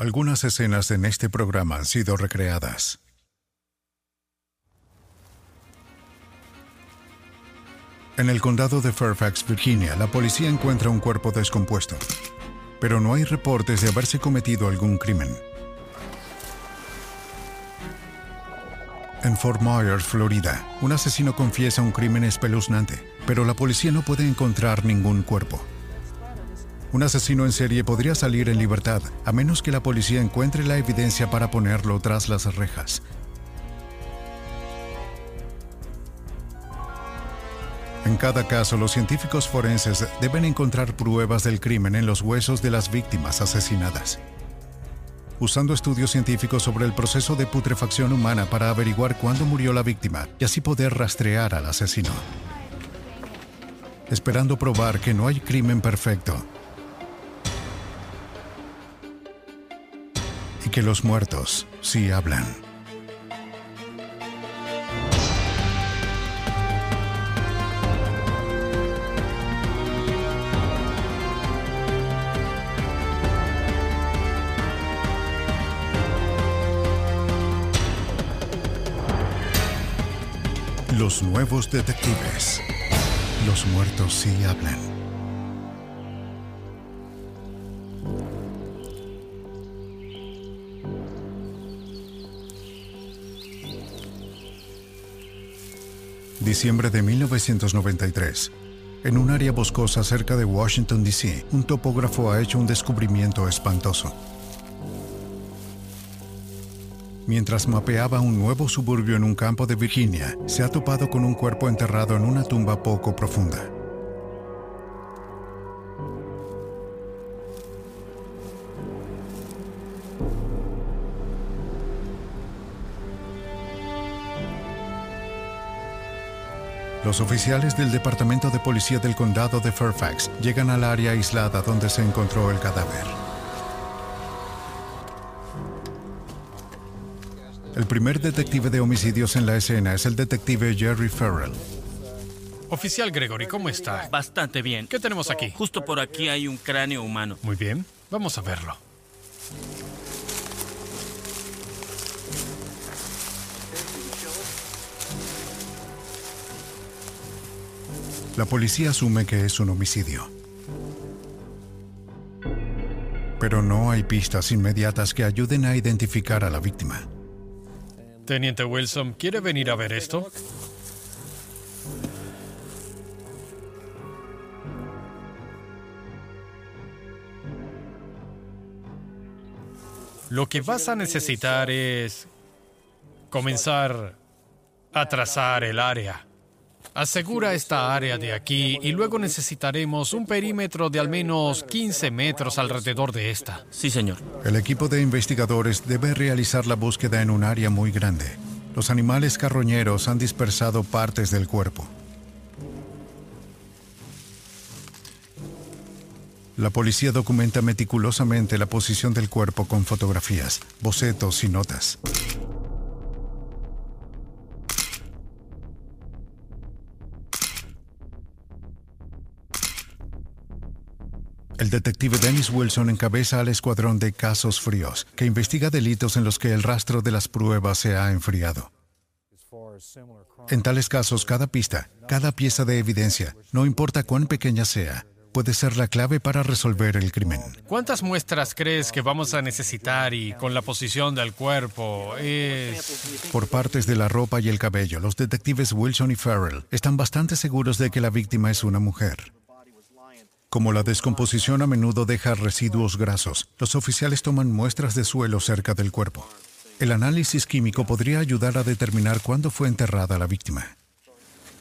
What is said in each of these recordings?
Algunas escenas en este programa han sido recreadas. En el condado de Fairfax, Virginia, la policía encuentra un cuerpo descompuesto, pero no hay reportes de haberse cometido algún crimen. En Fort Myers, Florida, un asesino confiesa un crimen espeluznante, pero la policía no puede encontrar ningún cuerpo. Un asesino en serie podría salir en libertad, a menos que la policía encuentre la evidencia para ponerlo tras las rejas. En cada caso, los científicos forenses deben encontrar pruebas del crimen en los huesos de las víctimas asesinadas, usando estudios científicos sobre el proceso de putrefacción humana para averiguar cuándo murió la víctima y así poder rastrear al asesino. Esperando probar que no hay crimen perfecto, que los muertos sí hablan. Los nuevos detectives. Los muertos sí hablan. Diciembre de 1993. En un área boscosa cerca de Washington, D.C., un topógrafo ha hecho un descubrimiento espantoso. Mientras mapeaba un nuevo suburbio en un campo de Virginia, se ha topado con un cuerpo enterrado en una tumba poco profunda. Los oficiales del Departamento de Policía del Condado de Fairfax llegan al área aislada donde se encontró el cadáver. El primer detective de homicidios en la escena es el detective Jerry Farrell. Oficial Gregory, ¿cómo está? Bastante bien. ¿Qué tenemos aquí? Justo por aquí hay un cráneo humano. Muy bien, vamos a verlo. La policía asume que es un homicidio. Pero no hay pistas inmediatas que ayuden a identificar a la víctima. Teniente Wilson, ¿quiere venir a ver esto? Lo que vas a necesitar es comenzar a trazar el área. Asegura esta área de aquí y luego necesitaremos un perímetro de al menos 15 metros alrededor de esta. Sí, señor. El equipo de investigadores debe realizar la búsqueda en un área muy grande. Los animales carroñeros han dispersado partes del cuerpo. La policía documenta meticulosamente la posición del cuerpo con fotografías, bocetos y notas. El detective Dennis Wilson encabeza al escuadrón de casos fríos, que investiga delitos en los que el rastro de las pruebas se ha enfriado. En tales casos, cada pista, cada pieza de evidencia, no importa cuán pequeña sea, puede ser la clave para resolver el crimen. ¿Cuántas muestras crees que vamos a necesitar y con la posición del cuerpo es... Por partes de la ropa y el cabello, los detectives Wilson y Farrell están bastante seguros de que la víctima es una mujer. Como la descomposición a menudo deja residuos grasos, los oficiales toman muestras de suelo cerca del cuerpo. El análisis químico podría ayudar a determinar cuándo fue enterrada la víctima.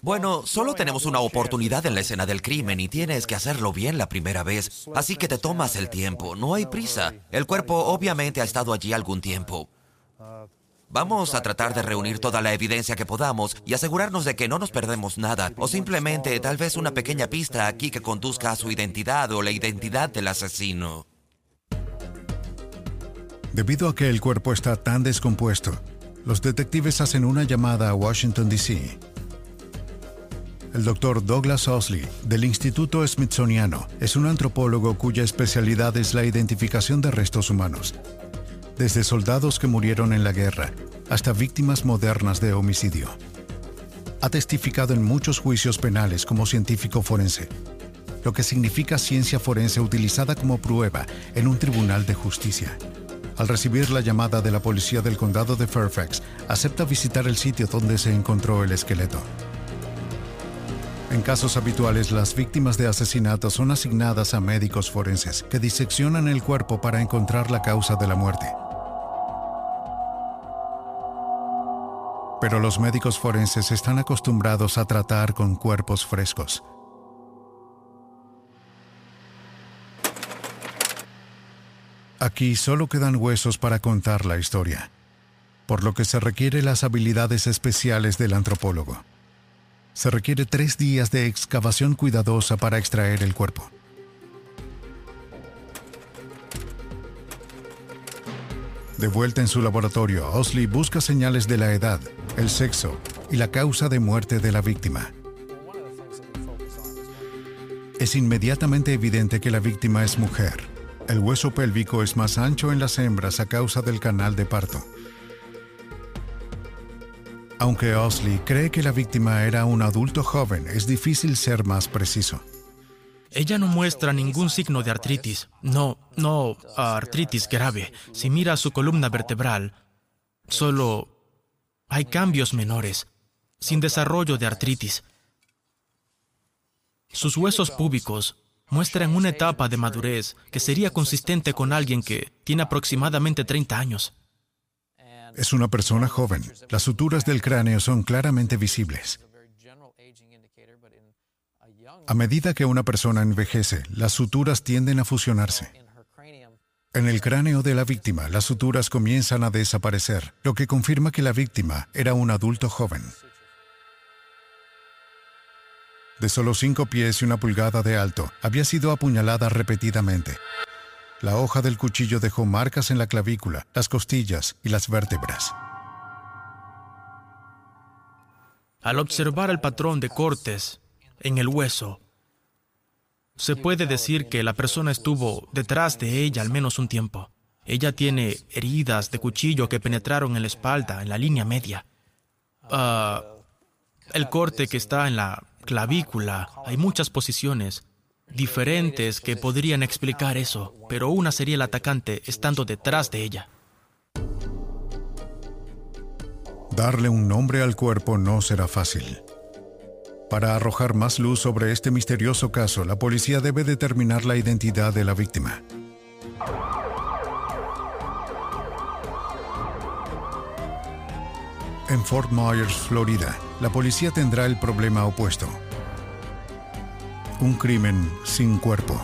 Bueno, solo tenemos una oportunidad en la escena del crimen y tienes que hacerlo bien la primera vez. Así que te tomas el tiempo, no hay prisa. El cuerpo obviamente ha estado allí algún tiempo. Vamos a tratar de reunir toda la evidencia que podamos y asegurarnos de que no nos perdemos nada, o simplemente tal vez una pequeña pista aquí que conduzca a su identidad o la identidad del asesino. Debido a que el cuerpo está tan descompuesto, los detectives hacen una llamada a Washington, D.C. El doctor Douglas Osley, del Instituto Smithsoniano, es un antropólogo cuya especialidad es la identificación de restos humanos desde soldados que murieron en la guerra hasta víctimas modernas de homicidio. Ha testificado en muchos juicios penales como científico forense, lo que significa ciencia forense utilizada como prueba en un tribunal de justicia. Al recibir la llamada de la policía del condado de Fairfax, acepta visitar el sitio donde se encontró el esqueleto. En casos habituales, las víctimas de asesinato son asignadas a médicos forenses que diseccionan el cuerpo para encontrar la causa de la muerte. Pero los médicos forenses están acostumbrados a tratar con cuerpos frescos. Aquí solo quedan huesos para contar la historia, por lo que se requiere las habilidades especiales del antropólogo. Se requiere tres días de excavación cuidadosa para extraer el cuerpo. De vuelta en su laboratorio, Osley busca señales de la edad, el sexo y la causa de muerte de la víctima. Es inmediatamente evidente que la víctima es mujer. El hueso pélvico es más ancho en las hembras a causa del canal de parto. Aunque Osley cree que la víctima era un adulto joven, es difícil ser más preciso. Ella no muestra ningún signo de artritis. No, no artritis grave. Si mira su columna vertebral, solo hay cambios menores, sin desarrollo de artritis. Sus huesos púbicos muestran una etapa de madurez que sería consistente con alguien que tiene aproximadamente 30 años. Es una persona joven. Las suturas del cráneo son claramente visibles. A medida que una persona envejece, las suturas tienden a fusionarse. En el cráneo de la víctima, las suturas comienzan a desaparecer, lo que confirma que la víctima era un adulto joven. De solo cinco pies y una pulgada de alto, había sido apuñalada repetidamente. La hoja del cuchillo dejó marcas en la clavícula, las costillas y las vértebras. Al observar el patrón de cortes en el hueso, se puede decir que la persona estuvo detrás de ella al menos un tiempo. Ella tiene heridas de cuchillo que penetraron en la espalda, en la línea media. Ah, el corte que está en la clavícula, hay muchas posiciones diferentes que podrían explicar eso, pero una sería el atacante estando detrás de ella. Darle un nombre al cuerpo no será fácil. Para arrojar más luz sobre este misterioso caso, la policía debe determinar la identidad de la víctima. En Fort Myers, Florida, la policía tendrá el problema opuesto. Un crimen sin cuerpo.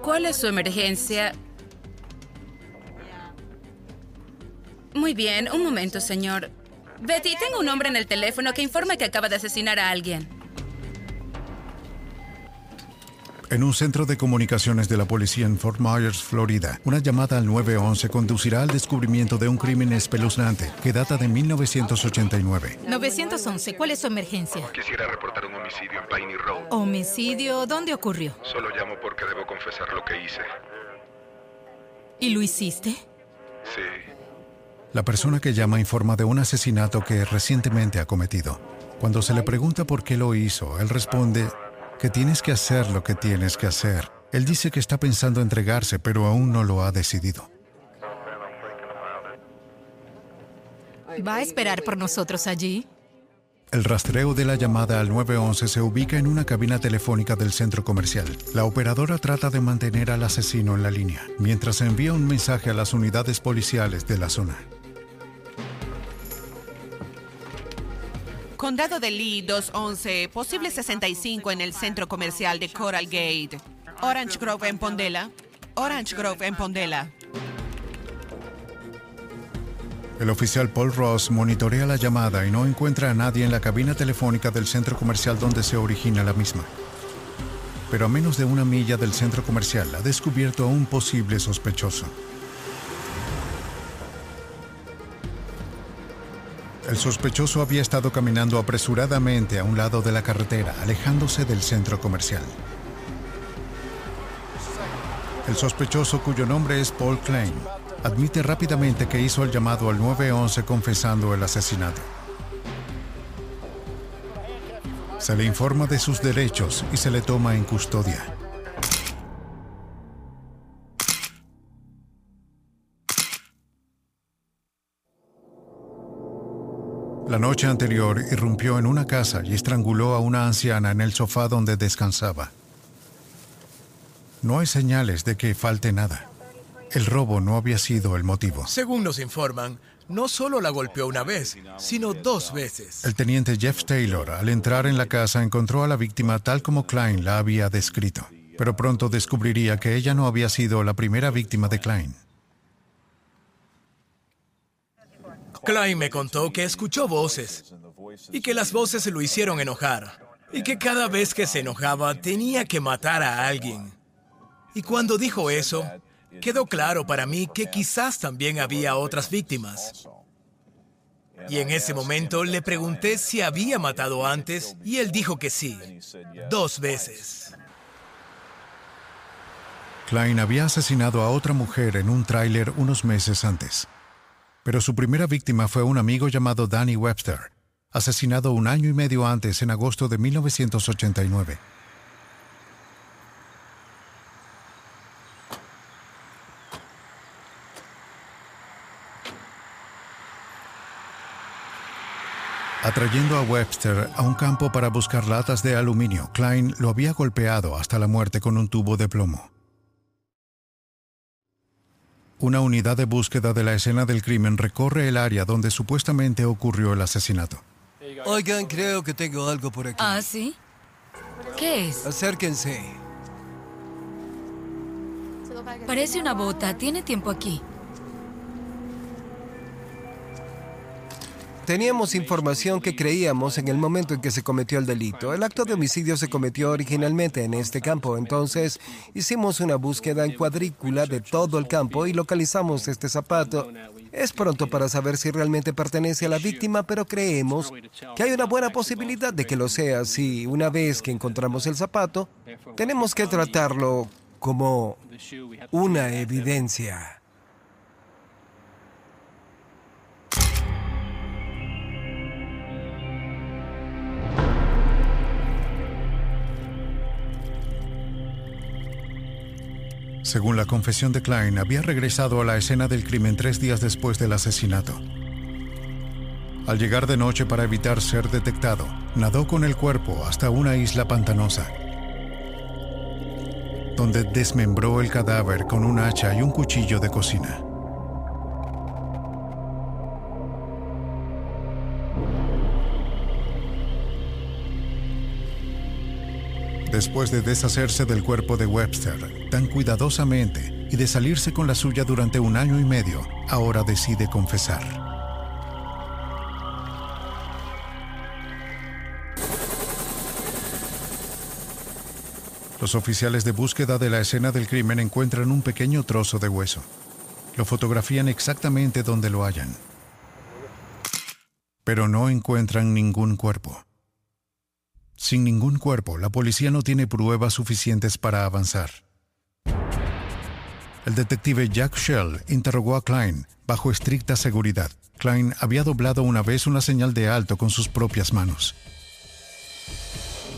¿Cuál es su emergencia? Muy bien, un momento, señor. Betty, tengo un hombre en el teléfono que informa que acaba de asesinar a alguien. En un centro de comunicaciones de la policía en Fort Myers, Florida, una llamada al 911 conducirá al descubrimiento de un crimen espeluznante que data de 1989. 911, ¿cuál es su emergencia? Quisiera reportar un homicidio en Piney Road. ¿Homicidio? ¿Dónde ocurrió? Solo llamo porque debo confesar lo que hice. ¿Y lo hiciste? Sí. La persona que llama informa de un asesinato que recientemente ha cometido. Cuando se le pregunta por qué lo hizo, él responde que tienes que hacer lo que tienes que hacer. Él dice que está pensando entregarse, pero aún no lo ha decidido. ¿Va a esperar por nosotros allí? El rastreo de la llamada al 911 se ubica en una cabina telefónica del centro comercial. La operadora trata de mantener al asesino en la línea, mientras envía un mensaje a las unidades policiales de la zona. Condado de Lee 211, posible 65 en el centro comercial de Coral Gate. Orange Grove en Pondela. Orange Grove en Pondela. El oficial Paul Ross monitorea la llamada y no encuentra a nadie en la cabina telefónica del centro comercial donde se origina la misma. Pero a menos de una milla del centro comercial ha descubierto a un posible sospechoso. El sospechoso había estado caminando apresuradamente a un lado de la carretera, alejándose del centro comercial. El sospechoso, cuyo nombre es Paul Klein, admite rápidamente que hizo el llamado al 911 confesando el asesinato. Se le informa de sus derechos y se le toma en custodia. La noche anterior irrumpió en una casa y estranguló a una anciana en el sofá donde descansaba. No hay señales de que falte nada. El robo no había sido el motivo. Según nos informan, no solo la golpeó una vez, sino dos veces. El teniente Jeff Taylor, al entrar en la casa, encontró a la víctima tal como Klein la había descrito, pero pronto descubriría que ella no había sido la primera víctima de Klein. Klein me contó que escuchó voces y que las voces lo hicieron enojar y que cada vez que se enojaba tenía que matar a alguien. Y cuando dijo eso, quedó claro para mí que quizás también había otras víctimas. Y en ese momento le pregunté si había matado antes y él dijo que sí, dos veces. Klein había asesinado a otra mujer en un tráiler unos meses antes. Pero su primera víctima fue un amigo llamado Danny Webster, asesinado un año y medio antes en agosto de 1989. Atrayendo a Webster a un campo para buscar latas de aluminio, Klein lo había golpeado hasta la muerte con un tubo de plomo. Una unidad de búsqueda de la escena del crimen recorre el área donde supuestamente ocurrió el asesinato. Oigan, creo que tengo algo por aquí. ¿Ah, sí? ¿Qué es? Acérquense. Parece una bota. Tiene tiempo aquí. Teníamos información que creíamos en el momento en que se cometió el delito. El acto de homicidio se cometió originalmente en este campo, entonces hicimos una búsqueda en cuadrícula de todo el campo y localizamos este zapato. Es pronto para saber si realmente pertenece a la víctima, pero creemos que hay una buena posibilidad de que lo sea si una vez que encontramos el zapato, tenemos que tratarlo como una evidencia. Según la confesión de Klein, había regresado a la escena del crimen tres días después del asesinato. Al llegar de noche para evitar ser detectado, nadó con el cuerpo hasta una isla pantanosa, donde desmembró el cadáver con un hacha y un cuchillo de cocina. Después de deshacerse del cuerpo de Webster tan cuidadosamente y de salirse con la suya durante un año y medio, ahora decide confesar. Los oficiales de búsqueda de la escena del crimen encuentran un pequeño trozo de hueso. Lo fotografían exactamente donde lo hallan. Pero no encuentran ningún cuerpo. Sin ningún cuerpo, la policía no tiene pruebas suficientes para avanzar. El detective Jack Shell interrogó a Klein bajo estricta seguridad. Klein había doblado una vez una señal de alto con sus propias manos.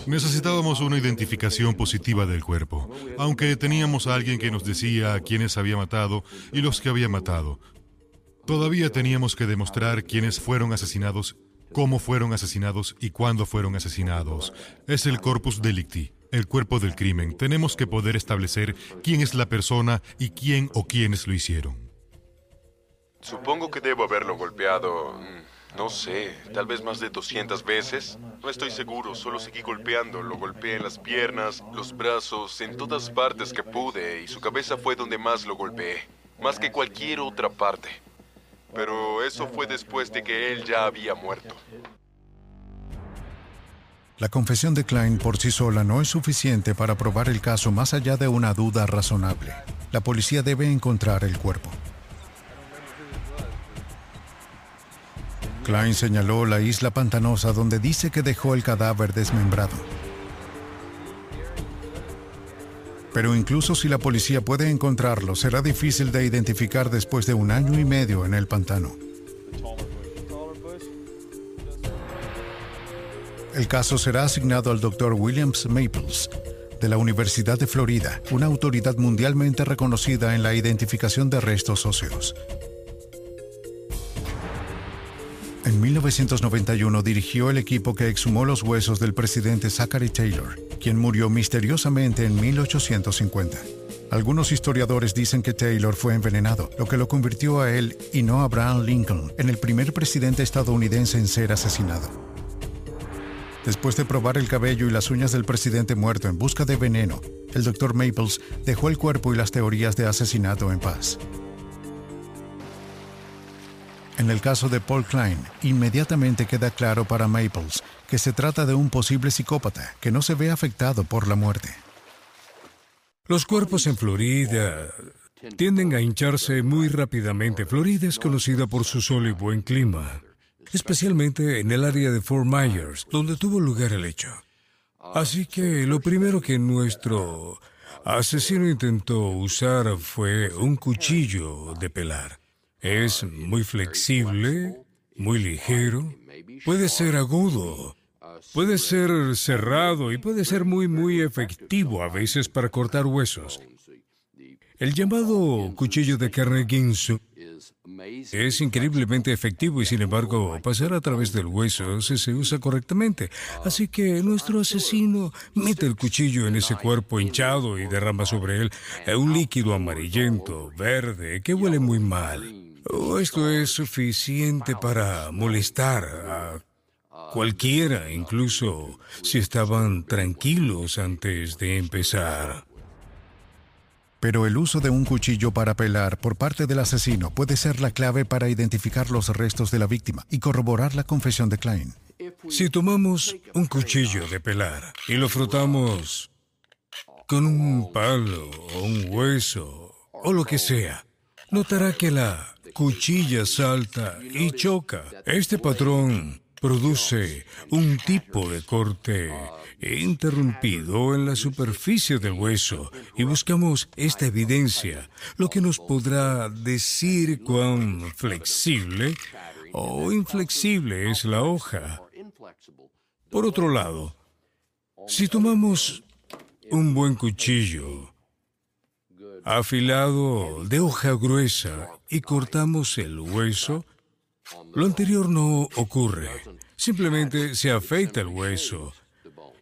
Necesitábamos una identificación positiva del cuerpo, aunque teníamos a alguien que nos decía a quiénes había matado y los que había matado. Todavía teníamos que demostrar quiénes fueron asesinados, cómo fueron asesinados y cuándo fueron asesinados. Es el corpus delicti, el cuerpo del crimen. Tenemos que poder establecer quién es la persona y quién o quiénes lo hicieron. Supongo que debo haberlo golpeado, mm, no sé, tal vez más de 200 veces. No estoy seguro, solo seguí golpeando. Lo golpeé en las piernas, los brazos, en todas partes que pude, y su cabeza fue donde más lo golpeé, más que cualquier otra parte. Pero eso fue después de que él ya había muerto. La confesión de Klein por sí sola no es suficiente para probar el caso más allá de una duda razonable. La policía debe encontrar el cuerpo. Klein señaló la isla pantanosa donde dice que dejó el cadáver desmembrado. Pero incluso si la policía puede encontrarlo, será difícil de identificar después de un año y medio en el pantano. El caso será asignado al Dr. Williams Maples, de la Universidad de Florida, una autoridad mundialmente reconocida en la identificación de restos óseos. En 1991 dirigió el equipo que exhumó los huesos del presidente Zachary Taylor, quien murió misteriosamente en 1850. Algunos historiadores dicen que Taylor fue envenenado, lo que lo convirtió a él y no a Abraham Lincoln en el primer presidente estadounidense en ser asesinado. Después de probar el cabello y las uñas del presidente muerto en busca de veneno, el Dr. Maples dejó el cuerpo y las teorías de asesinato en paz. En el caso de Paul Klein, inmediatamente queda claro para Maples que se trata de un posible psicópata que no se ve afectado por la muerte. Los cuerpos en Florida tienden a hincharse muy rápidamente. Florida es conocida por su sol y buen clima, especialmente en el área de Fort Myers, donde tuvo lugar el hecho. Así que lo primero que nuestro asesino intentó usar fue un cuchillo de pelar. Es muy flexible, muy ligero, puede ser agudo, puede ser cerrado y puede ser muy, muy efectivo a veces para cortar huesos. El llamado cuchillo de carne guinzo es increíblemente efectivo y sin embargo pasar a través del hueso si se usa correctamente. Así que nuestro asesino mete el cuchillo en ese cuerpo hinchado y derrama sobre él un líquido amarillento, verde, que huele muy mal. Oh, esto es suficiente para molestar a cualquiera, incluso si estaban tranquilos antes de empezar. Pero el uso de un cuchillo para pelar por parte del asesino puede ser la clave para identificar los restos de la víctima y corroborar la confesión de Klein. Si tomamos un cuchillo de pelar y lo frotamos con un palo o un hueso o lo que sea, notará que la cuchilla salta y choca. Este patrón produce un tipo de corte interrumpido en la superficie del hueso y buscamos esta evidencia, lo que nos podrá decir cuán flexible o inflexible es la hoja. Por otro lado, si tomamos un buen cuchillo afilado de hoja gruesa y cortamos el hueso, lo anterior no ocurre. Simplemente se afeita el hueso.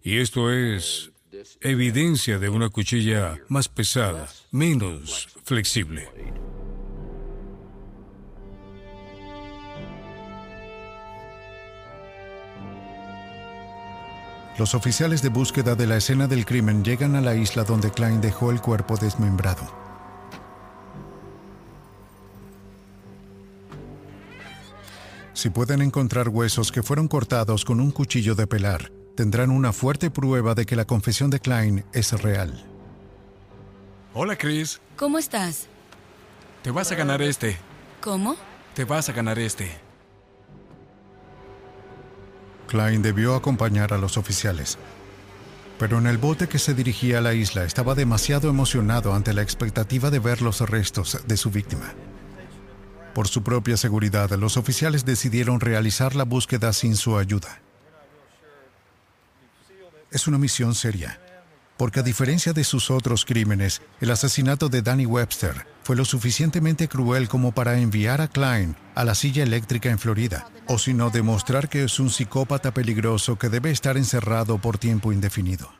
Y esto es evidencia de una cuchilla más pesada, menos flexible. Los oficiales de búsqueda de la escena del crimen llegan a la isla donde Klein dejó el cuerpo desmembrado. Si pueden encontrar huesos que fueron cortados con un cuchillo de pelar, tendrán una fuerte prueba de que la confesión de Klein es real. Hola, Chris. ¿Cómo estás? Te vas a ganar este. ¿Cómo? Te vas a ganar este. Klein debió acompañar a los oficiales. Pero en el bote que se dirigía a la isla estaba demasiado emocionado ante la expectativa de ver los restos de su víctima. Por su propia seguridad, los oficiales decidieron realizar la búsqueda sin su ayuda. Es una misión seria, porque a diferencia de sus otros crímenes, el asesinato de Danny Webster fue lo suficientemente cruel como para enviar a Klein a la silla eléctrica en Florida, o sino demostrar que es un psicópata peligroso que debe estar encerrado por tiempo indefinido.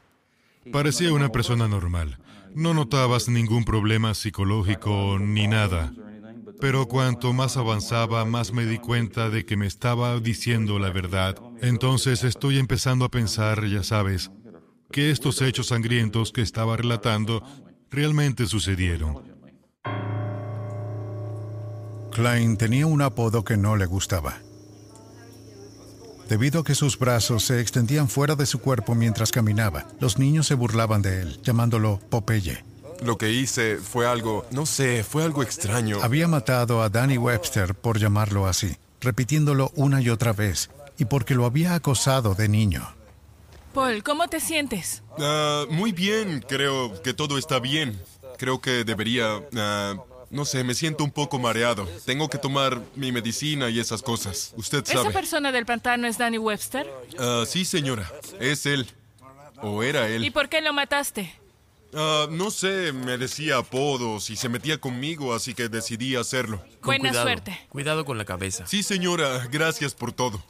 Parecía una persona normal. No notabas ningún problema psicológico ni nada. Pero cuanto más avanzaba, más me di cuenta de que me estaba diciendo la verdad. Entonces estoy empezando a pensar, ya sabes, que estos hechos sangrientos que estaba relatando realmente sucedieron. Klein tenía un apodo que no le gustaba. Debido a que sus brazos se extendían fuera de su cuerpo mientras caminaba, los niños se burlaban de él, llamándolo Popeye. Lo que hice fue algo, no sé, fue algo extraño. Había matado a Danny Webster por llamarlo así, repitiéndolo una y otra vez, y porque lo había acosado de niño. Paul, ¿cómo te sientes? Ah, muy bien, creo que todo está bien. Creo que debería... ah, no sé, me siento un poco mareado. Tengo que tomar mi medicina y esas cosas. Usted ¿Esa sabe. persona del pantano es Danny Webster? Ah, sí, señora. Es él. O era él. ¿Y por qué lo mataste? Ah, no sé, me decía apodos y se metía conmigo, así que decidí hacerlo. Con Buena cuidado. suerte. Cuidado con la cabeza. Sí, señora. Gracias por todo.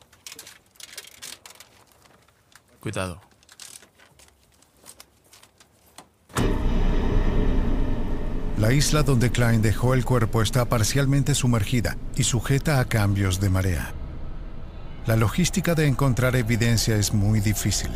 Cuidado. La isla donde Klein dejó el cuerpo está parcialmente sumergida y sujeta a cambios de marea. La logística de encontrar evidencia es muy difícil.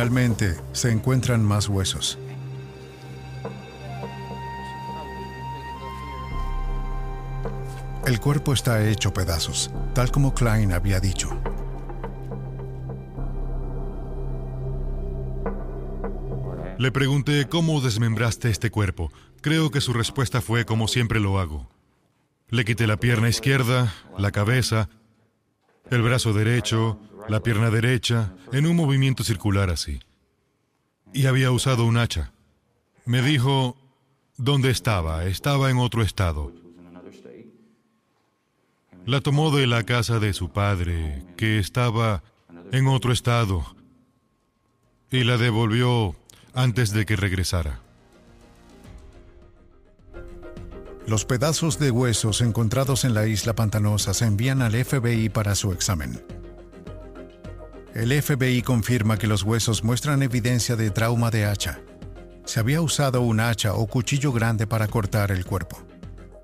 Finalmente, se encuentran más huesos. El cuerpo está hecho pedazos, tal como Klein había dicho. Le pregunté cómo desmembraste este cuerpo. Creo que su respuesta fue como siempre lo hago. Le quité la pierna izquierda, la cabeza, el brazo derecho, la pierna derecha, en un movimiento circular así. Y había usado un hacha. Me dijo dónde estaba. Estaba en otro estado. La tomó de la casa de su padre, que estaba en otro estado, y la devolvió antes de que regresara. Los pedazos de huesos encontrados en la isla pantanosa se envían al FBI para su examen. El FBI confirma que los huesos muestran evidencia de trauma de hacha. Se había usado un hacha o cuchillo grande para cortar el cuerpo.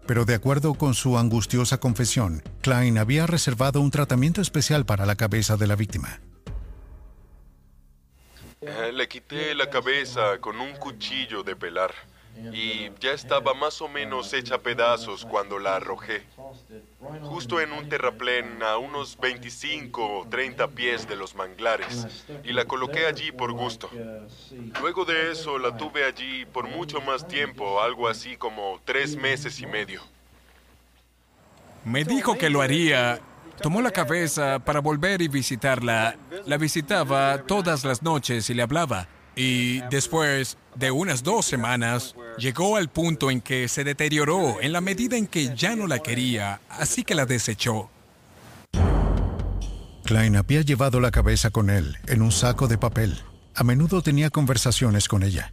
Pero de acuerdo con su angustiosa confesión, Klein había reservado un tratamiento especial para la cabeza de la víctima. Eh, le quité la cabeza con un cuchillo de pelar y ya estaba más o menos hecha pedazos cuando la arrojé. Justo en un terraplén a unos 25 o 30 pies de los manglares y la coloqué allí por gusto. Luego de eso la tuve allí por mucho más tiempo, algo así como tres meses y medio. Me dijo que lo haría. Tomó la cabeza para volver y visitarla. La visitaba todas las noches y le hablaba. Y después de unas dos semanas, llegó al punto en que se deterioró en la medida en que ya no la quería, así que la desechó. Klein había llevado la cabeza con él en un saco de papel. A menudo tenía conversaciones con ella.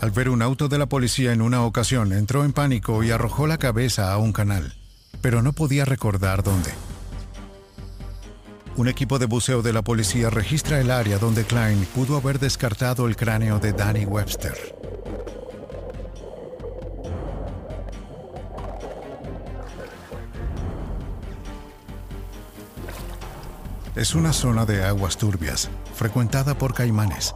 Al ver un auto de la policía en una ocasión, entró en pánico y arrojó la cabeza a un canal, pero no podía recordar dónde. Un equipo de buceo de la policía registra el área donde Klein pudo haber descartado el cráneo de Danny Webster. Es una zona de aguas turbias, frecuentada por caimanes.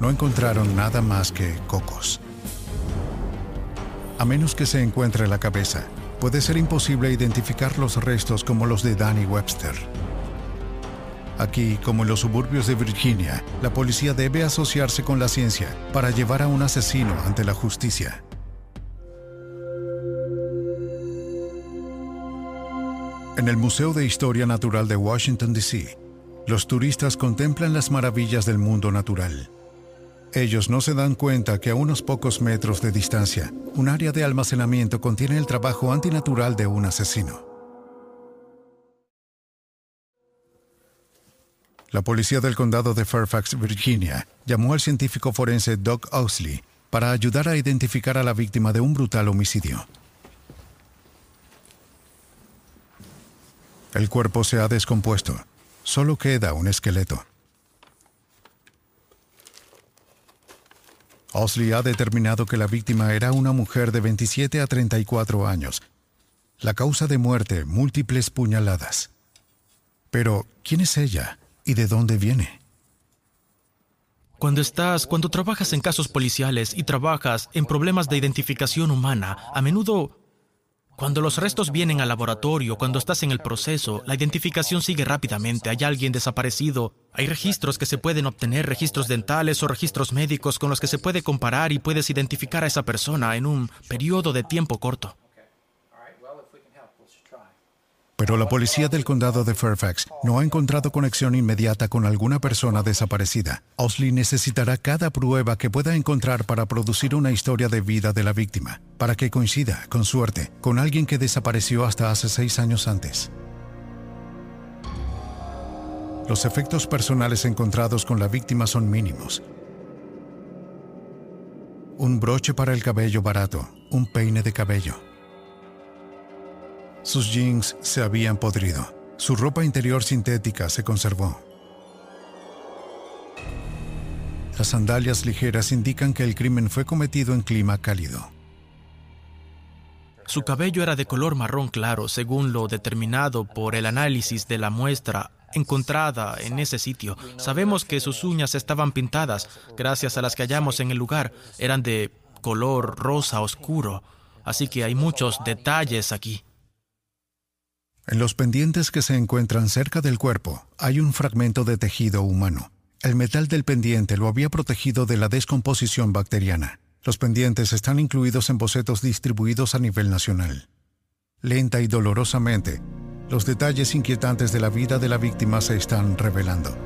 No encontraron nada más que cocos. A menos que se encuentre la cabeza, puede ser imposible identificar los restos como los de Danny Webster. Aquí, como en los suburbios de Virginia, la policía debe asociarse con la ciencia para llevar a un asesino ante la justicia. En el Museo de Historia Natural de Washington, D.C., los turistas contemplan las maravillas del mundo natural. Ellos no se dan cuenta que a unos pocos metros de distancia, un área de almacenamiento contiene el trabajo antinatural de un asesino. La policía del condado de Fairfax, Virginia, llamó al científico forense Doug Oxley para ayudar a identificar a la víctima de un brutal homicidio. El cuerpo se ha descompuesto. Solo queda un esqueleto. Osley ha determinado que la víctima era una mujer de 27 a 34 años. La causa de muerte, múltiples puñaladas. Pero, ¿quién es ella y de dónde viene? Cuando estás, cuando trabajas en casos policiales y trabajas en problemas de identificación humana, a menudo cuando los restos vienen al laboratorio, cuando estás en el proceso, la identificación sigue rápidamente. Hay alguien desaparecido. Hay registros que se pueden obtener, registros dentales o registros médicos con los que se puede comparar y puedes identificar a esa persona en un periodo de tiempo corto. Pero la policía del condado de Fairfax no ha encontrado conexión inmediata con alguna persona desaparecida. Osley necesitará cada prueba que pueda encontrar para producir una historia de vida de la víctima, para que coincida, con suerte, con alguien que desapareció hasta hace seis años antes. Los efectos personales encontrados con la víctima son mínimos. Un broche para el cabello barato, un peine de cabello, sus jeans se habían podrido. Su ropa interior sintética se conservó. Las sandalias ligeras indican que el crimen fue cometido en clima cálido. Su cabello era de color marrón claro, según lo determinado por el análisis de la muestra encontrada en ese sitio. Sabemos que sus uñas estaban pintadas, gracias a las que hallamos en el lugar. Eran de color rosa oscuro, así que hay muchos detalles aquí. En los pendientes que se encuentran cerca del cuerpo hay un fragmento de tejido humano. El metal del pendiente lo había protegido de la descomposición bacteriana. Los pendientes están incluidos en bocetos distribuidos a nivel nacional. Lenta y dolorosamente, los detalles inquietantes de la vida de la víctima se están revelando.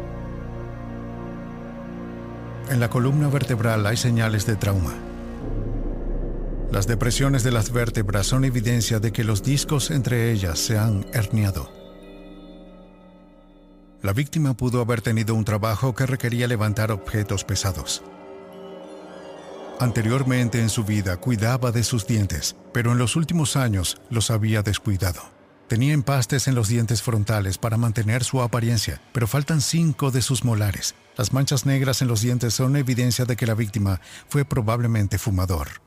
En la columna vertebral hay señales de trauma. Las depresiones de las vértebras son evidencia de que los discos entre ellas se han herniado. La víctima pudo haber tenido un trabajo que requería levantar objetos pesados. Anteriormente en su vida cuidaba de sus dientes, pero en los últimos años los había descuidado. Tenía empastes en los dientes frontales para mantener su apariencia, pero faltan cinco de sus molares. Las manchas negras en los dientes son evidencia de que la víctima fue probablemente fumador.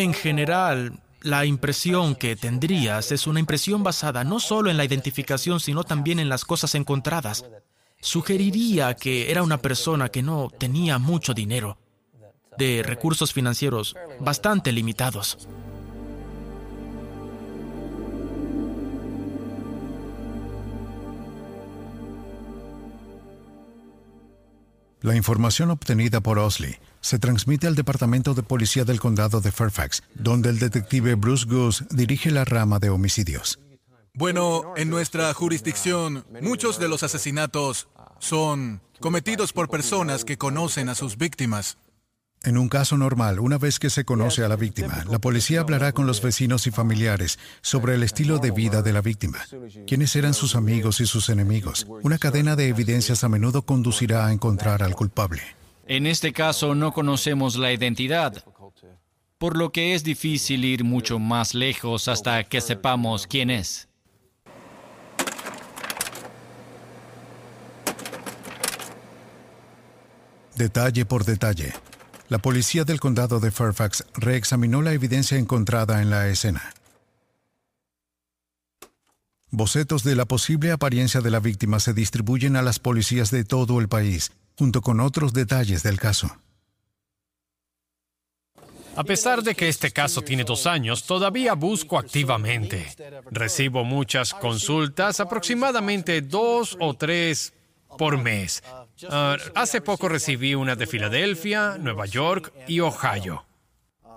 En general, la impresión que tendrías es una impresión basada no solo en la identificación, sino también en las cosas encontradas. Sugeriría que era una persona que no tenía mucho dinero, de recursos financieros bastante limitados. La información obtenida por Osley se transmite al Departamento de Policía del Condado de Fairfax, donde el detective Bruce Goose dirige la rama de homicidios. Bueno, en nuestra jurisdicción, muchos de los asesinatos son cometidos por personas que conocen a sus víctimas. En un caso normal, una vez que se conoce a la víctima, la policía hablará con los vecinos y familiares sobre el estilo de vida de la víctima, quiénes eran sus amigos y sus enemigos. Una cadena de evidencias a menudo conducirá a encontrar al culpable. En este caso no conocemos la identidad, por lo que es difícil ir mucho más lejos hasta que sepamos quién es. Detalle por detalle, la policía del condado de Fairfax reexaminó la evidencia encontrada en la escena. Bocetos de la posible apariencia de la víctima se distribuyen a las policías de todo el país junto con otros detalles del caso. A pesar de que este caso tiene dos años, todavía busco activamente. Recibo muchas consultas, aproximadamente dos o tres por mes. Ah, hace poco recibí una de Filadelfia, Nueva York y Ohio.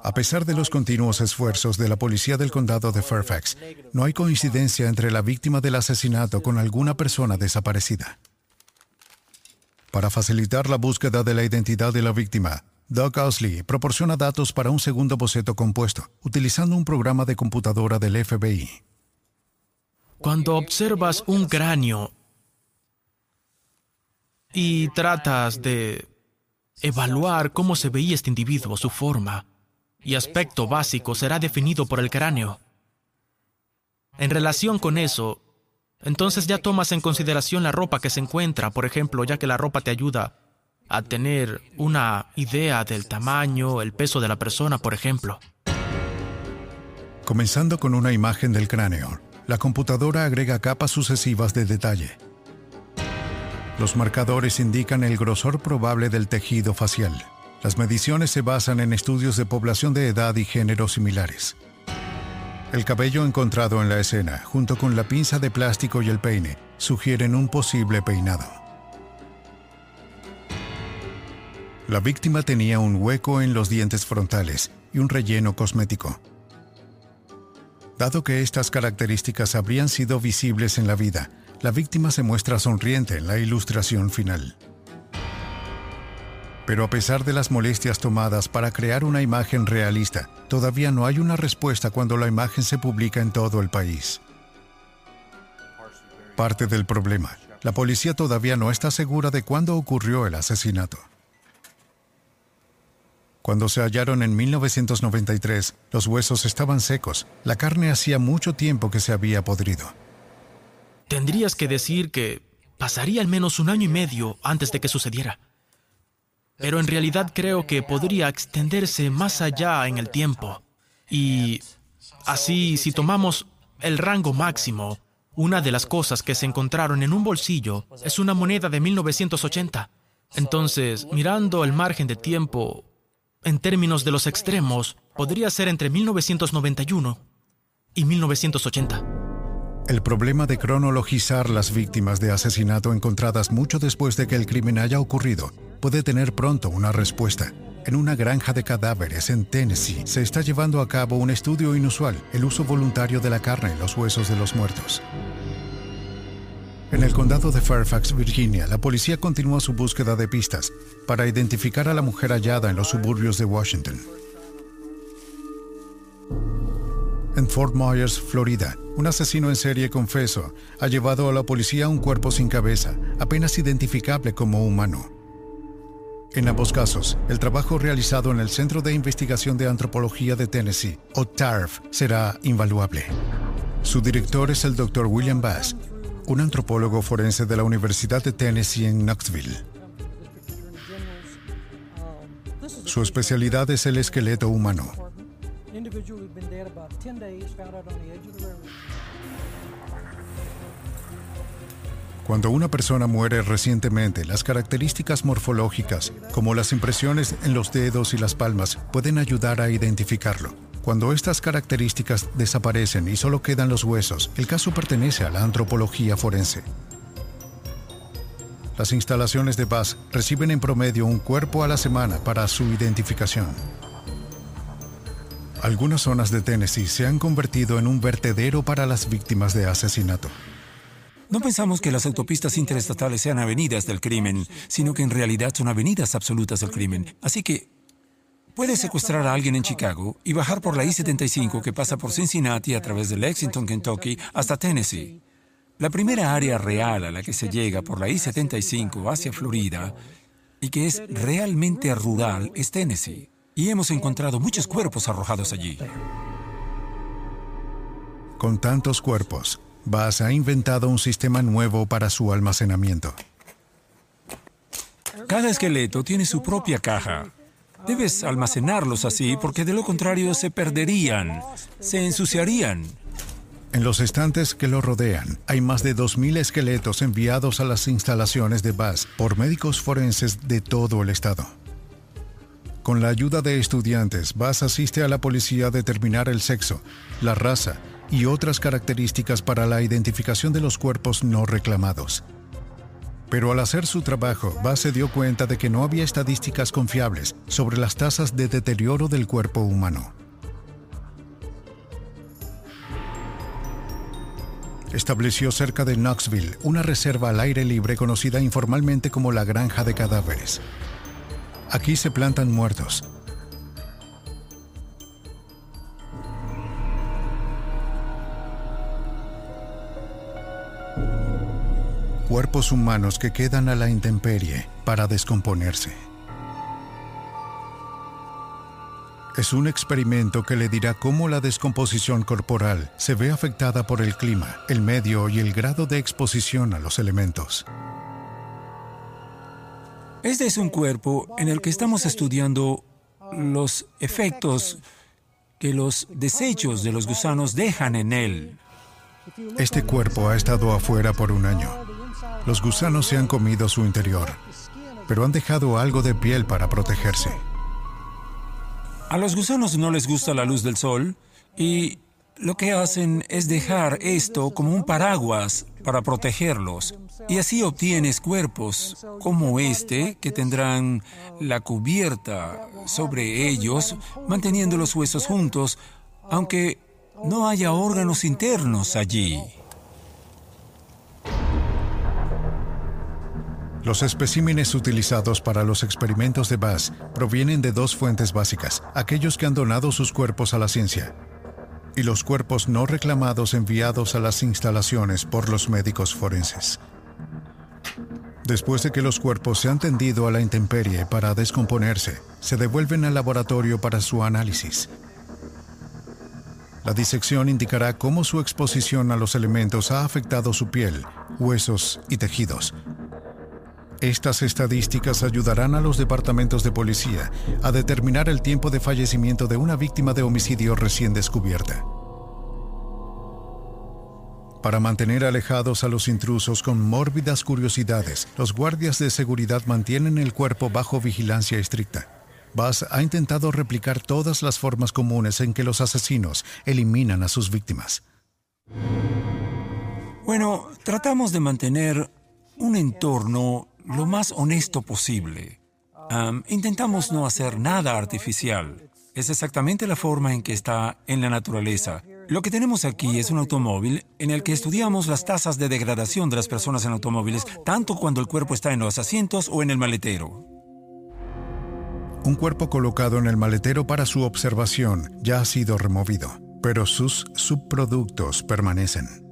A pesar de los continuos esfuerzos de la policía del condado de Fairfax, no hay coincidencia entre la víctima del asesinato con alguna persona desaparecida. Para facilitar la búsqueda de la identidad de la víctima, Doug Owsley proporciona datos para un segundo boceto compuesto, utilizando un programa de computadora del FBI. Cuando observas un cráneo y tratas de evaluar cómo se veía este individuo, su forma y aspecto básico será definido por el cráneo. En relación con eso, entonces ya tomas en consideración la ropa que se encuentra, por ejemplo, ya que la ropa te ayuda a tener una idea del tamaño, el peso de la persona, por ejemplo. Comenzando con una imagen del cráneo, la computadora agrega capas sucesivas de detalle. Los marcadores indican el grosor probable del tejido facial. Las mediciones se basan en estudios de población de edad y género similares. El cabello encontrado en la escena, junto con la pinza de plástico y el peine, sugieren un posible peinado. La víctima tenía un hueco en los dientes frontales y un relleno cosmético. Dado que estas características habrían sido visibles en la vida, la víctima se muestra sonriente en la ilustración final. Pero a pesar de las molestias tomadas para crear una imagen realista, todavía no hay una respuesta cuando la imagen se publica en todo el país. Parte del problema, la policía todavía no está segura de cuándo ocurrió el asesinato. Cuando se hallaron en 1993, los huesos estaban secos, la carne hacía mucho tiempo que se había podrido. Tendrías que decir que pasaría al menos un año y medio antes de que sucediera pero en realidad creo que podría extenderse más allá en el tiempo. Y así, si tomamos el rango máximo, una de las cosas que se encontraron en un bolsillo es una moneda de 1980. Entonces, mirando el margen de tiempo, en términos de los extremos, podría ser entre 1991 y 1980. El problema de cronologizar las víctimas de asesinato encontradas mucho después de que el crimen haya ocurrido puede tener pronto una respuesta. En una granja de cadáveres en Tennessee se está llevando a cabo un estudio inusual, el uso voluntario de la carne en los huesos de los muertos. En el condado de Fairfax, Virginia, la policía continúa su búsqueda de pistas para identificar a la mujer hallada en los suburbios de Washington. En Fort Myers, Florida, un asesino en serie confeso ha llevado a la policía un cuerpo sin cabeza, apenas identificable como humano. En ambos casos, el trabajo realizado en el Centro de Investigación de Antropología de Tennessee, o TARF, será invaluable. Su director es el Dr. William Bass, un antropólogo forense de la Universidad de Tennessee en Knoxville. Su especialidad es el esqueleto humano. Cuando una persona muere recientemente, las características morfológicas, como las impresiones en los dedos y las palmas, pueden ayudar a identificarlo. Cuando estas características desaparecen y solo quedan los huesos, el caso pertenece a la antropología forense. Las instalaciones de Bass reciben en promedio un cuerpo a la semana para su identificación. Algunas zonas de Tennessee se han convertido en un vertedero para las víctimas de asesinato. No pensamos que las autopistas interestatales sean avenidas del crimen, sino que en realidad son avenidas absolutas del crimen. Así que puedes secuestrar a alguien en Chicago y bajar por la I-75 que pasa por Cincinnati a través de Lexington, Kentucky, hasta Tennessee. La primera área real a la que se llega por la I-75 hacia Florida y que es realmente rural es Tennessee y hemos encontrado muchos cuerpos arrojados allí. Con tantos cuerpos, Bass ha inventado un sistema nuevo para su almacenamiento. Cada esqueleto tiene su propia caja. Debes almacenarlos así porque de lo contrario se perderían, se ensuciarían. En los estantes que lo rodean hay más de 2.000 esqueletos enviados a las instalaciones de Bass por médicos forenses de todo el estado. Con la ayuda de estudiantes, Bass asiste a la policía a determinar el sexo, la raza y otras características para la identificación de los cuerpos no reclamados. Pero al hacer su trabajo, Bass se dio cuenta de que no había estadísticas confiables sobre las tasas de deterioro del cuerpo humano. Estableció cerca de Knoxville una reserva al aire libre conocida informalmente como la Granja de Cadáveres. Aquí se plantan muertos. Cuerpos humanos que quedan a la intemperie para descomponerse. Es un experimento que le dirá cómo la descomposición corporal se ve afectada por el clima, el medio y el grado de exposición a los elementos. Este es un cuerpo en el que estamos estudiando los efectos que los desechos de los gusanos dejan en él. Este cuerpo ha estado afuera por un año. Los gusanos se han comido su interior, pero han dejado algo de piel para protegerse. A los gusanos no les gusta la luz del sol y lo que hacen es dejar esto como un paraguas para protegerlos. Y así obtienes cuerpos como este que tendrán la cubierta sobre ellos, manteniendo los huesos juntos, aunque no haya órganos internos allí. Los especímenes utilizados para los experimentos de Bass provienen de dos fuentes básicas, aquellos que han donado sus cuerpos a la ciencia y los cuerpos no reclamados enviados a las instalaciones por los médicos forenses. Después de que los cuerpos se han tendido a la intemperie para descomponerse, se devuelven al laboratorio para su análisis. La disección indicará cómo su exposición a los elementos ha afectado su piel, huesos y tejidos, estas estadísticas ayudarán a los departamentos de policía a determinar el tiempo de fallecimiento de una víctima de homicidio recién descubierta. Para mantener alejados a los intrusos con mórbidas curiosidades, los guardias de seguridad mantienen el cuerpo bajo vigilancia estricta. Bass ha intentado replicar todas las formas comunes en que los asesinos eliminan a sus víctimas. Bueno, tratamos de mantener un entorno lo más honesto posible. intentamos no hacer nada artificial. Es exactamente la forma en que está en la naturaleza. Lo que tenemos aquí es un automóvil en el que estudiamos las tasas de degradación de las personas en automóviles, tanto cuando el cuerpo está en los asientos o en el maletero. Un cuerpo colocado en el maletero para su observación ya ha sido removido, pero sus subproductos permanecen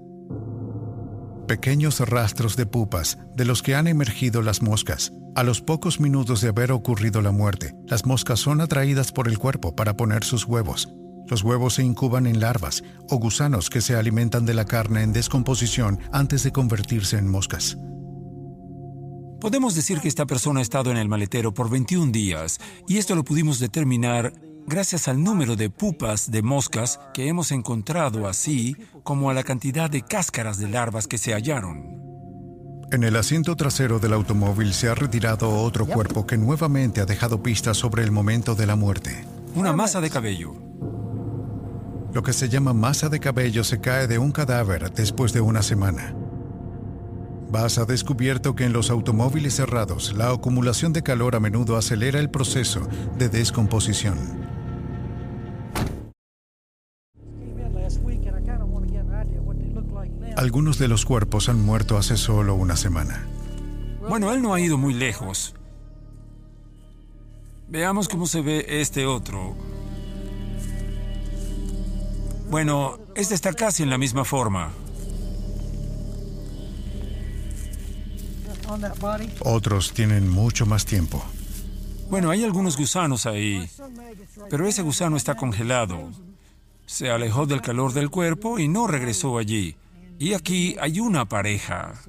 pequeños rastros de pupas de los que han emergido las moscas. A los pocos minutos de haber ocurrido la muerte, las moscas son atraídas por el cuerpo para poner sus huevos. Los huevos se incuban en larvas o gusanos que se alimentan de la carne en descomposición antes de convertirse en moscas. Podemos decir que esta persona ha estado en el maletero por 21 días y esto lo pudimos determinar gracias al número de pupas de moscas que hemos encontrado, así como a la cantidad de cáscaras de larvas que se hallaron. En el asiento trasero del automóvil se ha retirado otro cuerpo que nuevamente ha dejado pistas sobre el momento de la muerte. Una masa de cabello. Lo que se llama masa de cabello se cae de un cadáver después de una semana. Bass ha descubierto que en los automóviles cerrados la acumulación de calor a menudo acelera el proceso de descomposición. Algunos de los cuerpos han muerto hace solo una semana. Bueno, él no ha ido muy lejos. Veamos cómo se ve este otro. Bueno, este está casi en la misma forma. Otros tienen mucho más tiempo. Bueno, hay algunos gusanos ahí, pero ese gusano está congelado. Se alejó del calor del cuerpo y no regresó allí. Y aquí hay una pareja.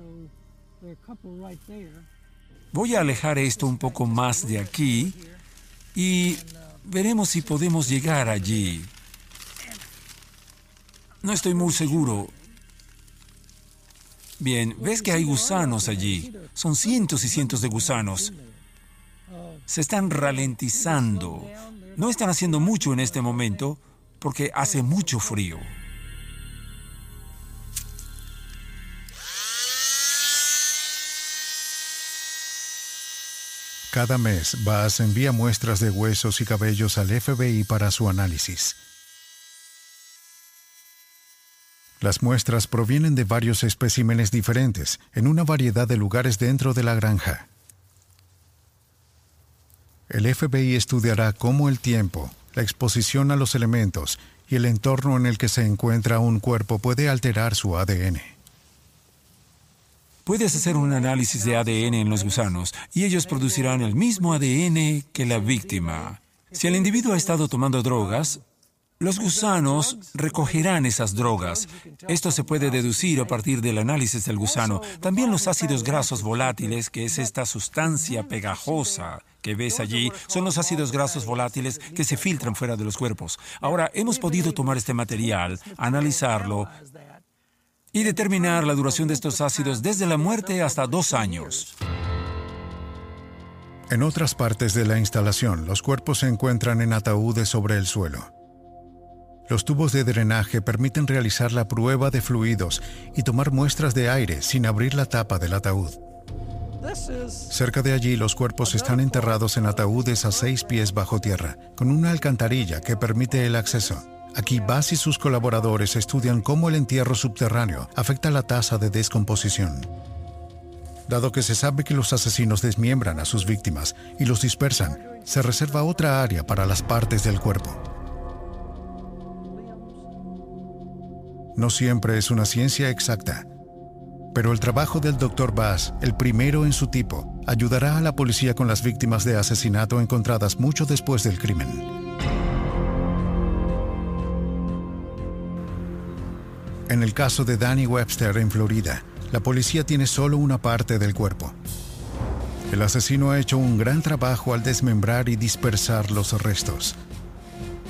Voy a alejar esto un poco más de aquí y veremos si podemos llegar allí. No estoy muy seguro. Bien, ves que hay gusanos allí. Son cientos y cientos de gusanos. se están ralentizando. No están haciendo mucho en este momento porque hace mucho frío. Cada mes, Bass envía muestras de huesos y cabellos al FBI para su análisis. Las muestras provienen de varios especímenes diferentes, en una variedad de lugares dentro de la granja. El FBI estudiará cómo el tiempo, la exposición a los elementos y el entorno en el que se encuentra un cuerpo puede alterar su ADN. Puedes hacer un análisis de ADN en los gusanos y ellos producirán el mismo ADN que la víctima. Si el individuo ha estado tomando drogas, los gusanos recogerán esas drogas. Esto se puede deducir a partir del análisis del gusano. También los ácidos grasos volátiles, que es esta sustancia pegajosa que ves allí, son los ácidos grasos volátiles que se filtran fuera de los cuerpos. Ahora, hemos podido tomar este material, analizarlo y determinar la duración de estos ácidos desde la muerte hasta dos años. En otras partes de la instalación, los cuerpos se encuentran en ataúdes sobre el suelo. Los tubos de drenaje permiten realizar la prueba de fluidos y tomar muestras de aire sin abrir la tapa del ataúd. Cerca de allí los cuerpos están enterrados en ataúdes a seis pies bajo tierra, con una alcantarilla que permite el acceso. Aquí Bass y sus colaboradores estudian cómo el entierro subterráneo afecta la tasa de descomposición. Dado que se sabe que los asesinos desmiembran a sus víctimas y los dispersan, se reserva otra área para las partes del cuerpo. No siempre es una ciencia exacta, pero el trabajo del Dr. Bass, el primero en su tipo, ayudará a la policía con las víctimas de asesinato encontradas mucho después del crimen. En el caso de Danny Webster en Florida, la policía tiene solo una parte del cuerpo. El asesino ha hecho un gran trabajo al desmembrar y dispersar los restos.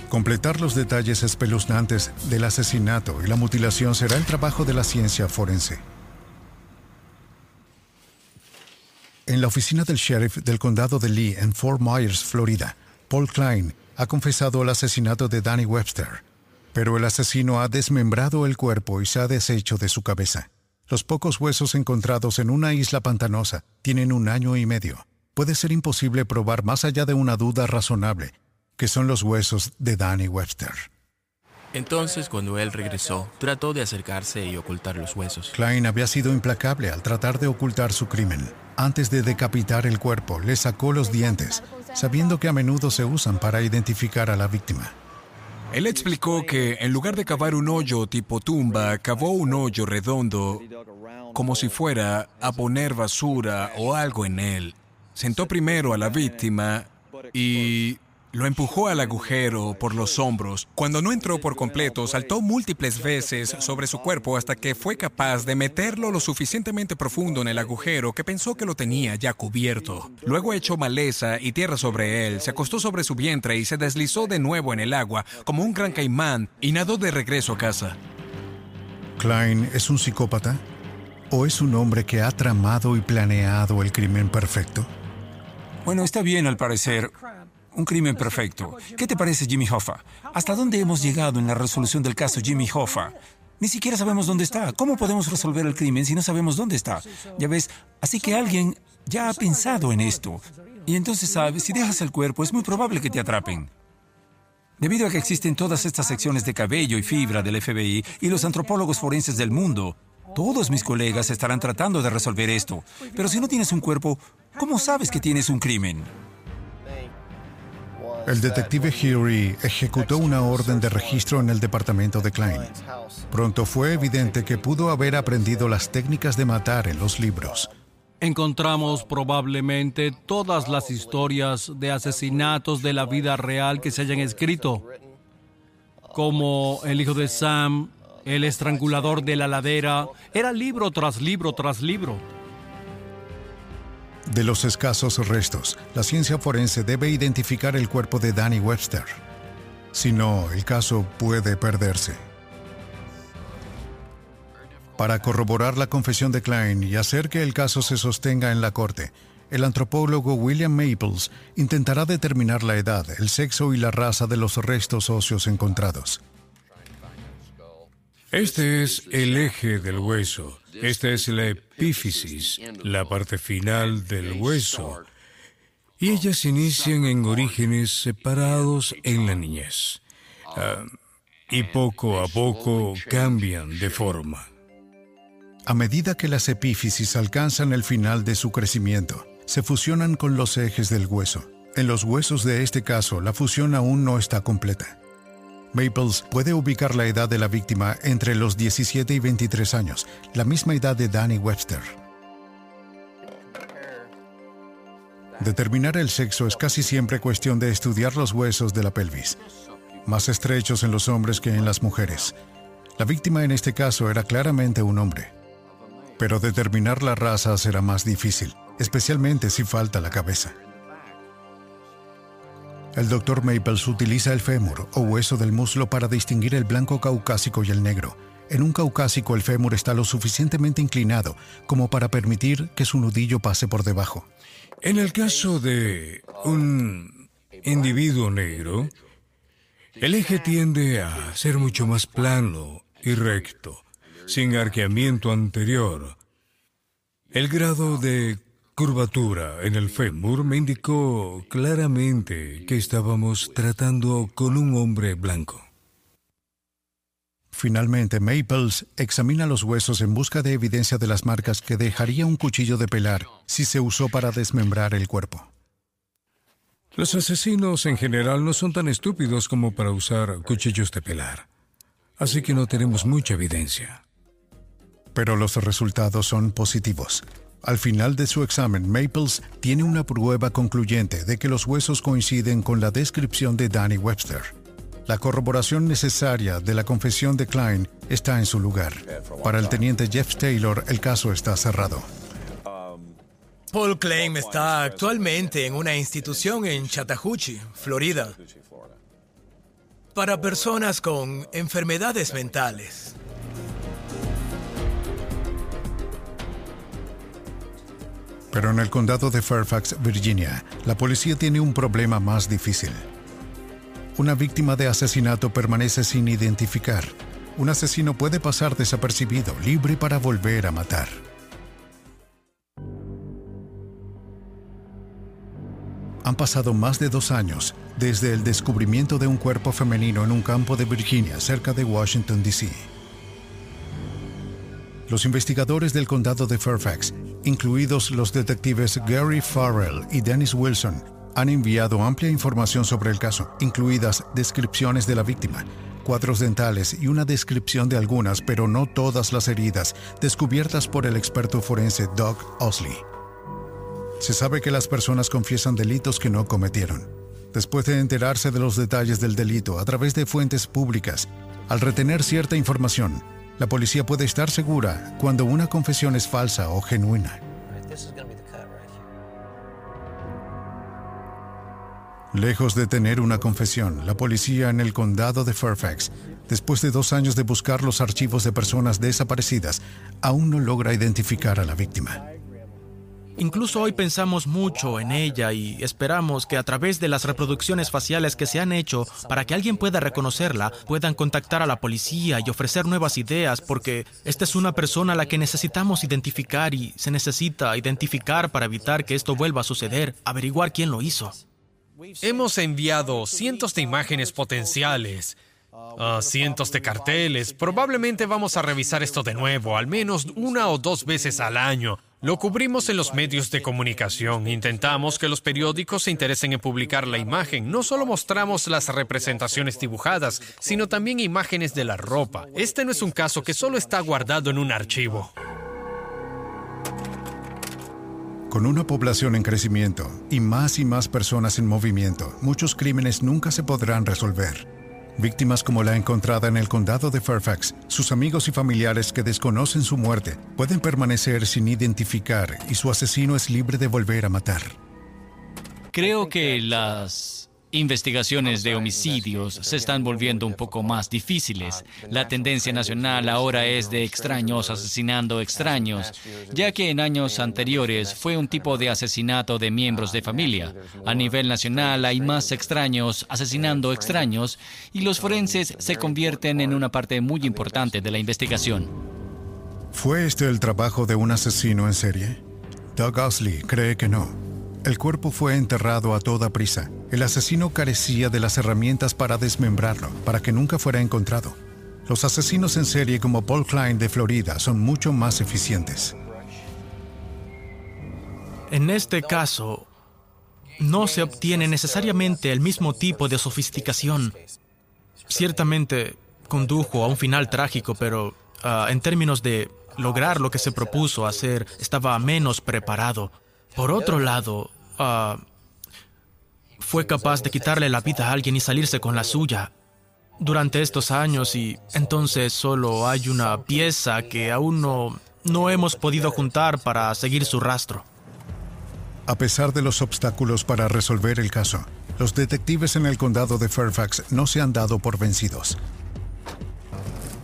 Completar los detalles espeluznantes del asesinato y la mutilación será el trabajo de la ciencia forense. En la oficina del sheriff del condado de Lee en Fort Myers, Florida, Paul Klein ha confesado el asesinato de Danny Webster, pero el asesino ha desmembrado el cuerpo y se ha deshecho de su cabeza. Los pocos huesos encontrados en una isla pantanosa tienen un año y medio. Puede ser imposible probar más allá de una duda razonable, que son los huesos de Danny Webster. Entonces, cuando él regresó, trató de acercarse y ocultar los huesos. Klein había sido implacable al tratar de ocultar su crimen. Antes de decapitar el cuerpo, le sacó los dientes, sabiendo que a menudo se usan para identificar a la víctima. Él explicó que en lugar de cavar un hoyo tipo tumba, cavó un hoyo redondo como si fuera a poner basura o algo en él. Sentó primero a la víctima y lo empujó al agujero por los hombros. Cuando no entró por completo, saltó múltiples veces sobre su cuerpo hasta que fue capaz de meterlo lo suficientemente profundo en el agujero que pensó que lo tenía ya cubierto. Luego echó maleza y tierra sobre él, se acostó sobre su vientre y se deslizó de nuevo en el agua como un gran caimán y nadó de regreso a casa. ¿Klein es un psicópata? ¿O es un hombre que ha tramado y planeado el crimen perfecto? Bueno, está bien al parecer. Un crimen perfecto. ¿Qué te parece Jimmy Hoffa? ¿Hasta dónde hemos llegado en la resolución del caso Jimmy Hoffa? Ni siquiera sabemos dónde está. ¿Cómo podemos resolver el crimen si no sabemos dónde está? Ya ves, así que alguien ya ha pensado en esto. Y entonces sabes, si dejas el cuerpo es muy probable que te atrapen. Debido a que existen todas estas secciones de cabello y fibra del FBI y los antropólogos forenses del mundo, todos mis colegas estarán tratando de resolver esto. Pero si no tienes un cuerpo, ¿cómo sabes que tienes un crimen? El detective Hury ejecutó una orden de registro en el departamento de Klein. Pronto fue evidente que pudo haber aprendido las técnicas de matar en los libros. Encontramos probablemente todas las historias de asesinatos de la vida real que se hayan escrito, como El hijo de Sam, El estrangulador de la ladera, era libro tras libro tras libro. De los escasos restos, la ciencia forense debe identificar el cuerpo de Danny Webster. Si no, el caso puede perderse. Para corroborar la confesión de Klein y hacer que el caso se sostenga en la corte, el antropólogo William Maples intentará determinar la edad, el sexo y la raza de los restos óseos encontrados. Este es el eje del hueso. Esta es la epífisis, la parte final del hueso. Y ellas inician en orígenes separados en la niñez. Ah, y poco a poco cambian de forma. A medida que las epífisis alcanzan el final de su crecimiento, se fusionan con los ejes del hueso. En los huesos de este caso, la fusión aún no está completa. Maples puede ubicar la edad de la víctima entre los 17 y 23 años, la misma edad de Danny Webster. Determinar el sexo es casi siempre cuestión de estudiar los huesos de la pelvis, más estrechos en los hombres que en las mujeres. La víctima en este caso era claramente un hombre. Pero determinar la raza será más difícil, especialmente si falta la cabeza. El Dr. Maples utiliza el fémur o hueso del muslo para distinguir el blanco caucásico y el negro. En un caucásico el fémur está lo suficientemente inclinado como para permitir que su nudillo pase por debajo. En el caso de un individuo negro, el eje tiende a ser mucho más plano y recto, sin arqueamiento anterior. El grado de curvatura en el fémur me indicó claramente que estábamos tratando con un hombre blanco. Finalmente, Maples examina los huesos en busca de evidencia de las marcas que dejaría un cuchillo de pelar si se usó para desmembrar el cuerpo. Los asesinos en general no son tan estúpidos como para usar cuchillos de pelar, así que no tenemos mucha evidencia. Pero los resultados son positivos. Al final de su examen, Maples tiene una prueba concluyente de que los huesos coinciden con la descripción de Danny Webster. La corroboración necesaria de la confesión de Klein está en su lugar. Para el teniente Jeff Taylor, el caso está cerrado. Paul Klein está actualmente en una institución en Chattahoochee, Florida, para personas con enfermedades mentales. Pero en el condado de Fairfax, Virginia, la policía tiene un problema más difícil. Una víctima de asesinato permanece sin identificar. Un asesino puede pasar desapercibido, libre para volver a matar. Han pasado más de dos años desde el descubrimiento de un cuerpo femenino en un campo de Virginia cerca de Washington, D.C. Los investigadores del condado de Fairfax, incluidos los detectives Gary Farrell y Dennis Wilson, han enviado amplia información sobre el caso, incluidas descripciones de la víctima, cuadros dentales y una descripción de algunas, pero no todas las heridas, descubiertas por el experto forense Doug Osley. Se sabe que las personas confiesan delitos que no cometieron. Después de enterarse de los detalles del delito a través de fuentes públicas, al retener cierta información, la policía puede estar segura cuando una confesión es falsa o genuina. Lejos de tener una confesión, la policía en el condado de Fairfax, después de dos años de buscar los archivos de personas desaparecidas, aún no logra identificar a la víctima. Incluso hoy pensamos mucho en ella y esperamos que a través de las reproducciones faciales que se han hecho para que alguien pueda reconocerla, puedan contactar a la policía y ofrecer nuevas ideas porque esta es una persona a la que necesitamos identificar y se necesita identificar para evitar que esto vuelva a suceder, averiguar quién lo hizo. Hemos enviado cientos de imágenes potenciales, a cientos de carteles. Probablemente vamos a revisar esto de nuevo, al menos una o dos veces al año. Lo cubrimos en los medios de comunicación. Intentamos que los periódicos se interesen en publicar la imagen. No solo mostramos las representaciones dibujadas, sino también imágenes de la ropa. Este no es un caso que solo está guardado en un archivo. Con una población en crecimiento y más y más personas en movimiento, muchos crímenes nunca se podrán resolver. Víctimas como la encontrada en el condado de Fairfax, sus amigos y familiares que desconocen su muerte pueden permanecer sin identificar y su asesino es libre de volver a matar. Creo que las investigaciones de homicidios se están volviendo un poco más difíciles. La tendencia nacional ahora es de extraños asesinando extraños, ya que en años anteriores fue un tipo de asesinato de miembros de familia. A nivel nacional hay más extraños asesinando extraños y los forenses se convierten en una parte muy importante de la investigación. ¿Fue este el trabajo de un asesino en serie? Doug Osley cree que no. El cuerpo fue enterrado a toda prisa. El asesino carecía de las herramientas para desmembrarlo, para que nunca fuera encontrado. Los asesinos en serie como Paul Klein de Florida son mucho más eficientes. En este caso, no se obtiene necesariamente el mismo tipo de sofisticación. Ciertamente condujo a un final trágico, pero ah, en términos de lograr lo que se propuso hacer, estaba menos preparado. Por otro lado, ah, fue capaz de quitarle la vida a alguien y salirse con la suya durante estos años y entonces solo hay una pieza que aún no, no hemos podido juntar para seguir su rastro. A pesar de los obstáculos para resolver el caso, los detectives en el condado de Fairfax no se han dado por vencidos.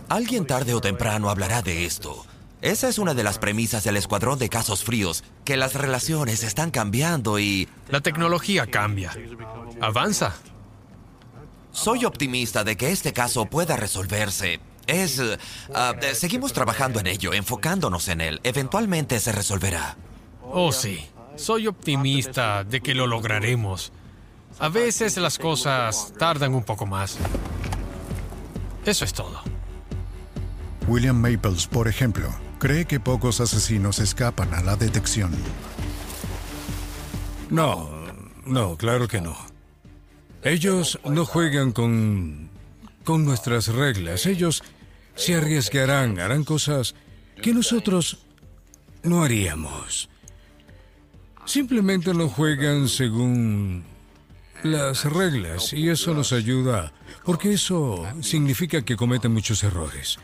Alguien tarde o temprano hablará de esto. Esa es una de las premisas del Escuadrón de Casos Fríos, que las relaciones están cambiando y... La tecnología cambia. Avanza. Soy optimista de que este caso pueda resolverse. Es... ah, eh, seguimos trabajando en ello, enfocándonos en él. Eventualmente se resolverá. Oh, sí. Soy optimista de que lo lograremos. A veces las cosas tardan un poco más. Eso es todo. William Maples, por ejemplo, cree que pocos asesinos escapan a la detección. No, no, claro que no. Ellos no juegan con con nuestras reglas. Ellos se arriesgarán, harán cosas que nosotros no haríamos. Simplemente no juegan según las reglas y eso nos ayuda porque eso significa que cometen muchos errores.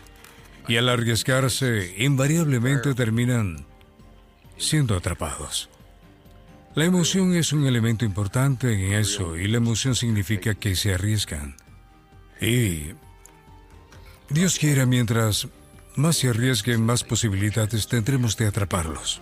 Y al arriesgarse, invariablemente terminan siendo atrapados. La emoción es un elemento importante en eso y la emoción significa que se arriesgan. Y Dios quiera, mientras más se arriesguen, más posibilidades tendremos de atraparlos.